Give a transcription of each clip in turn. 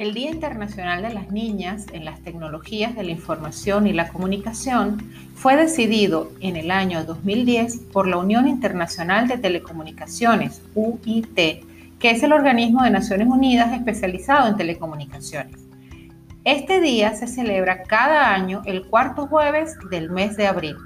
El Día Internacional de las Niñas en las Tecnologías de la Información y la Comunicación fue decidido en el año 2010 por la Unión Internacional de Telecomunicaciones, UIT, que es el organismo de Naciones Unidas especializado en telecomunicaciones. Este día se celebra cada año el cuarto jueves del mes de abril.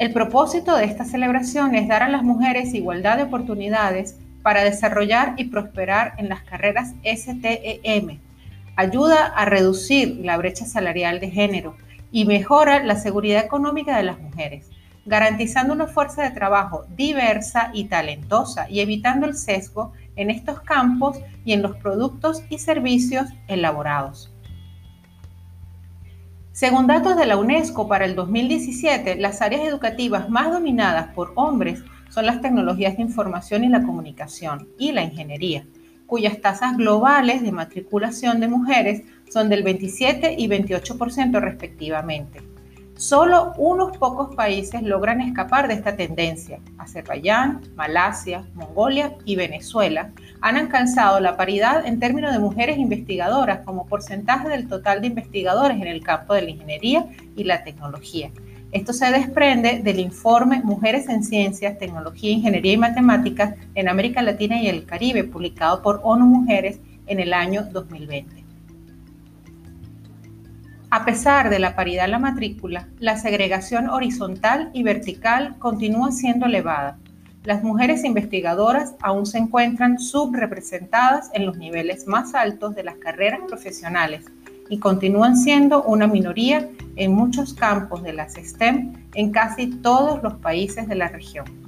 El propósito de esta celebración es dar a las mujeres igualdad de oportunidades para desarrollar y prosperar en las carreras STEM. Ayuda a reducir la brecha salarial de género y mejora la seguridad económica de las mujeres, garantizando una fuerza de trabajo diversa y talentosa y evitando el sesgo en estos campos y en los productos y servicios elaborados. Según datos de la UNESCO para el 2017, las áreas educativas más dominadas por hombres son las tecnologías de información y la comunicación y la ingeniería, cuyas tasas globales de matriculación de mujeres son del 27 y 28% respectivamente. Solo unos pocos países logran escapar de esta tendencia. Azerbaiyán, Malasia, Mongolia y Venezuela han alcanzado la paridad en términos de mujeres investigadoras como porcentaje del total de investigadores en el campo de la ingeniería y la tecnología. Esto se desprende del informe Mujeres en Ciencias, Tecnología, Ingeniería y Matemáticas en América Latina y el Caribe, publicado por ONU Mujeres en el año 2020. A pesar de la paridad en la matrícula, la segregación horizontal y vertical continúa siendo elevada. Las mujeres investigadoras aún se encuentran subrepresentadas en los niveles más altos de las carreras profesionales y continúan siendo una minoría en muchos campos de las STEM en casi todos los países de la región.